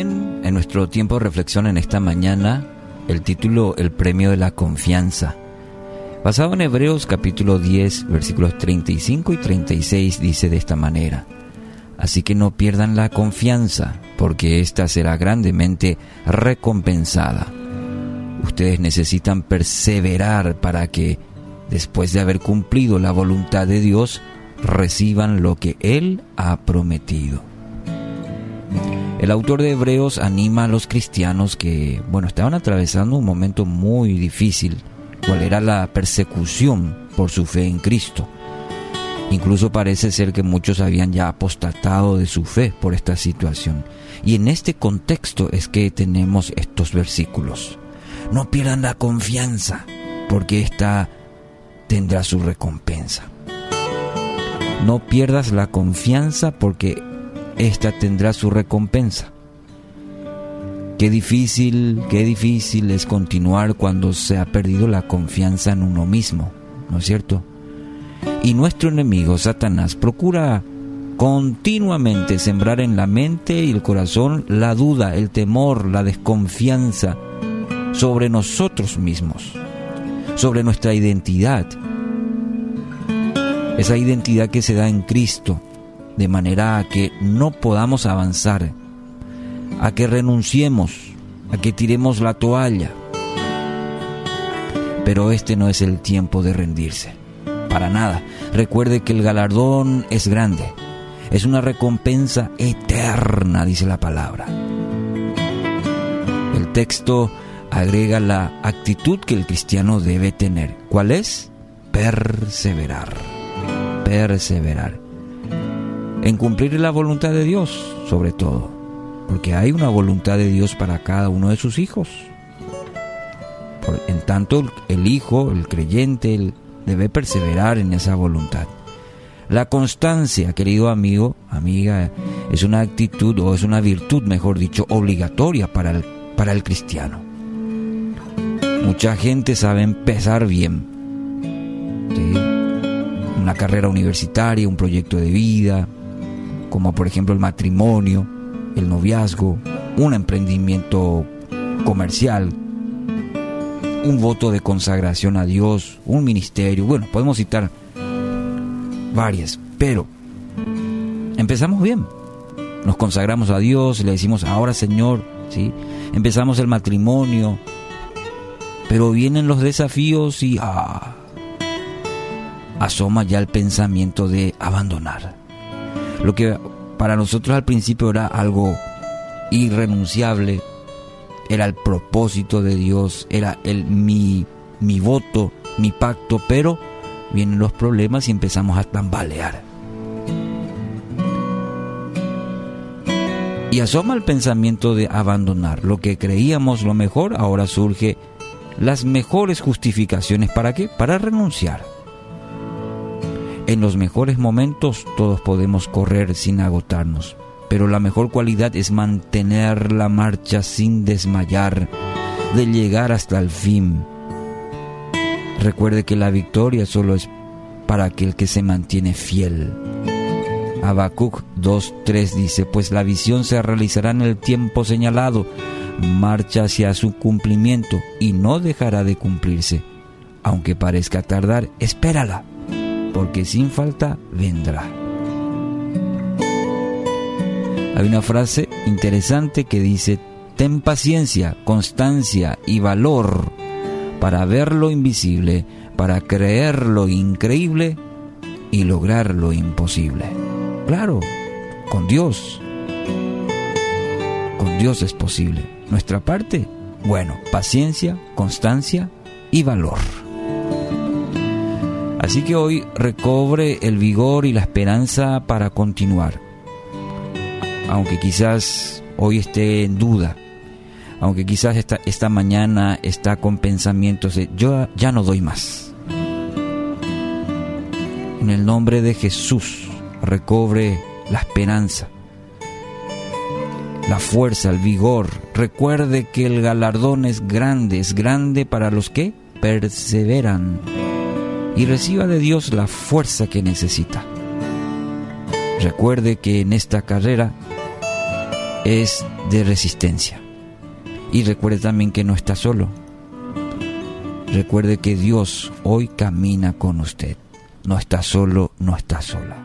nuestro tiempo de reflexión en esta mañana, el título El premio de la confianza. Basado en Hebreos capítulo 10, versículos 35 y 36 dice de esta manera, Así que no pierdan la confianza, porque ésta será grandemente recompensada. Ustedes necesitan perseverar para que, después de haber cumplido la voluntad de Dios, reciban lo que Él ha prometido. El autor de Hebreos anima a los cristianos que, bueno, estaban atravesando un momento muy difícil, cual era la persecución por su fe en Cristo. Incluso parece ser que muchos habían ya apostatado de su fe por esta situación. Y en este contexto es que tenemos estos versículos. No pierdan la confianza, porque ésta tendrá su recompensa. No pierdas la confianza porque esta tendrá su recompensa. Qué difícil, qué difícil es continuar cuando se ha perdido la confianza en uno mismo, ¿no es cierto? Y nuestro enemigo, Satanás, procura continuamente sembrar en la mente y el corazón la duda, el temor, la desconfianza sobre nosotros mismos, sobre nuestra identidad. Esa identidad que se da en Cristo, de manera a que no podamos avanzar, a que renunciemos, a que tiremos la toalla. Pero este no es el tiempo de rendirse, para nada. Recuerde que el galardón es grande, es una recompensa eterna, dice la palabra. El texto agrega la actitud que el cristiano debe tener. ¿Cuál es? Perseverar. Perseverar en cumplir la voluntad de Dios, sobre todo, porque hay una voluntad de Dios para cada uno de sus hijos. en tanto, el hijo, el creyente, debe perseverar en esa voluntad. La constancia, querido amigo, amiga, es una actitud o es una virtud, mejor dicho, obligatoria para el, para el cristiano. Mucha gente sabe empezar bien. Una carrera universitaria, un proyecto de vida, como por ejemplo el matrimonio, el noviazgo, un emprendimiento comercial, un voto de consagración a Dios, un ministerio, bueno, podemos citar varias, pero empezamos bien. Nos consagramos a Dios, le decimos, ahora Señor, ¿sí? empezamos el matrimonio, pero vienen los desafíos y ah, asoma ya el pensamiento de abandonar. Lo que para nosotros al principio era algo irrenunciable, era el propósito de Dios, era el mi, mi voto, mi pacto, pero vienen los problemas y empezamos a tambalear. Y asoma el pensamiento de abandonar. Lo que creíamos lo mejor, ahora surge las mejores justificaciones. ¿Para qué? Para renunciar. En los mejores momentos todos podemos correr sin agotarnos, pero la mejor cualidad es mantener la marcha sin desmayar, de llegar hasta el fin. Recuerde que la victoria solo es para aquel que se mantiene fiel. Habacuc 2.3 dice, pues la visión se realizará en el tiempo señalado, marcha hacia su cumplimiento y no dejará de cumplirse. Aunque parezca tardar, espérala porque sin falta vendrá. Hay una frase interesante que dice, ten paciencia, constancia y valor para ver lo invisible, para creer lo increíble y lograr lo imposible. Claro, con Dios. Con Dios es posible. Nuestra parte, bueno, paciencia, constancia y valor. Así que hoy recobre el vigor y la esperanza para continuar. Aunque quizás hoy esté en duda, aunque quizás esta, esta mañana está con pensamientos de yo ya no doy más. En el nombre de Jesús recobre la esperanza, la fuerza, el vigor. Recuerde que el galardón es grande, es grande para los que perseveran y reciba de Dios la fuerza que necesita. Recuerde que en esta carrera es de resistencia, Y recuerde también que no está solo. Recuerde que Dios hoy camina con usted. No está solo, no está sola.